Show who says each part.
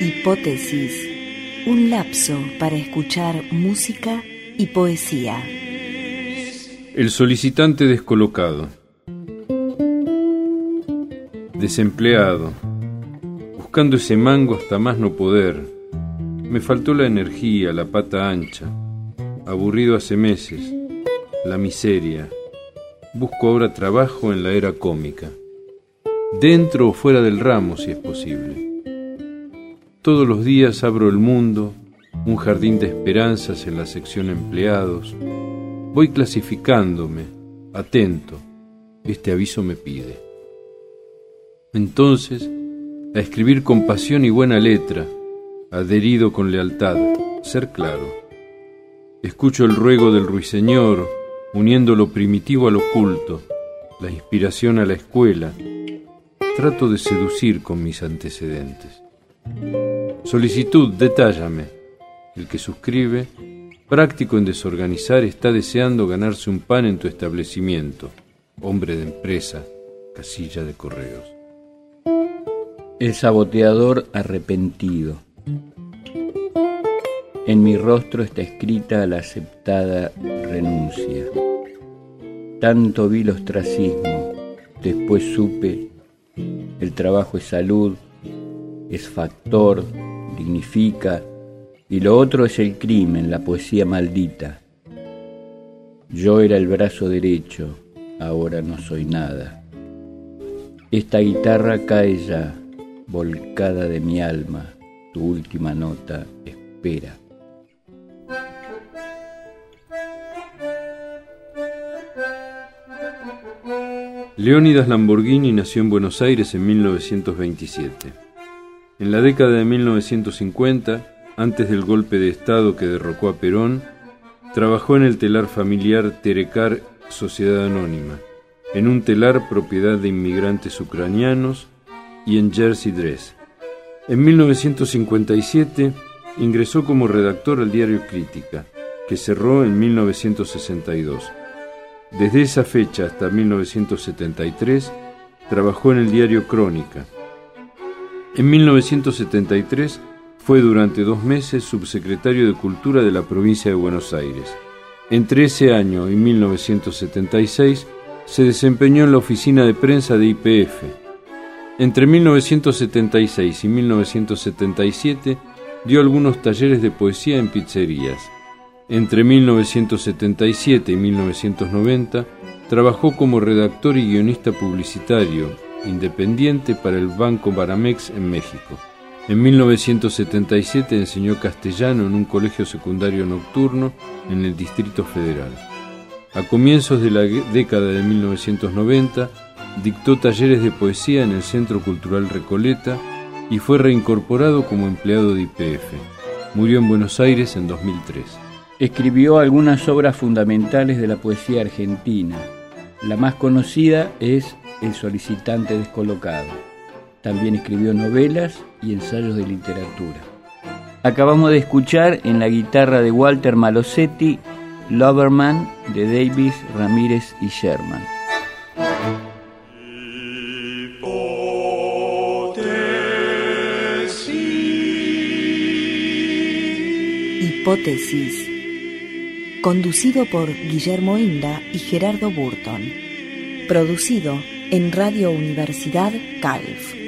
Speaker 1: Hipótesis, un lapso para escuchar música y poesía.
Speaker 2: El solicitante descolocado, desempleado, buscando ese mango hasta más no poder. Me faltó la energía, la pata ancha, aburrido hace meses, la miseria. Busco ahora trabajo en la era cómica, dentro o fuera del ramo si es posible. Todos los días abro el mundo, un jardín de esperanzas en la sección empleados. Voy clasificándome, atento. Este aviso me pide. Entonces, a escribir con pasión y buena letra, adherido con lealtad, ser claro. Escucho el ruego del ruiseñor, uniendo lo primitivo al oculto, la inspiración a la escuela. Trato de seducir con mis antecedentes. Solicitud, detállame. El que suscribe, práctico en desorganizar, está deseando ganarse un pan en tu establecimiento. Hombre de empresa, casilla de correos.
Speaker 3: El saboteador arrepentido. En mi rostro está escrita la aceptada renuncia. Tanto vi el ostracismo, después supe, el trabajo es salud, es factor, dignifica, y lo otro es el crimen, la poesía maldita. Yo era el brazo derecho, ahora no soy nada. Esta guitarra cae ya, volcada de mi alma, tu última nota espera.
Speaker 2: Leónidas Lamborghini nació en Buenos Aires en 1927. En la década de 1950, antes del golpe de Estado que derrocó a Perón, trabajó en el telar familiar Terecar Sociedad Anónima, en un telar propiedad de inmigrantes ucranianos y en Jersey Dress. En 1957 ingresó como redactor al diario Crítica, que cerró en 1962. Desde esa fecha hasta 1973 trabajó en el diario Crónica, en 1973 fue durante dos meses subsecretario de Cultura de la provincia de Buenos Aires. Entre ese año y 1976 se desempeñó en la oficina de prensa de IPF. Entre 1976 y 1977 dio algunos talleres de poesía en pizzerías. Entre 1977 y 1990 trabajó como redactor y guionista publicitario independiente para el Banco Baramex en México. En 1977 enseñó castellano en un colegio secundario nocturno en el Distrito Federal. A comienzos de la década de 1990 dictó talleres de poesía en el Centro Cultural Recoleta y fue reincorporado como empleado de IPF. Murió en Buenos Aires en 2003.
Speaker 3: Escribió algunas obras fundamentales de la poesía argentina. La más conocida es el solicitante descolocado. También escribió novelas y ensayos de literatura. Acabamos de escuchar en la guitarra de Walter Malosetti Loverman de Davis, Ramírez y Sherman.
Speaker 1: Hipótesis. Conducido por Guillermo Inda y Gerardo Burton. Producido en Radio Universidad Calf.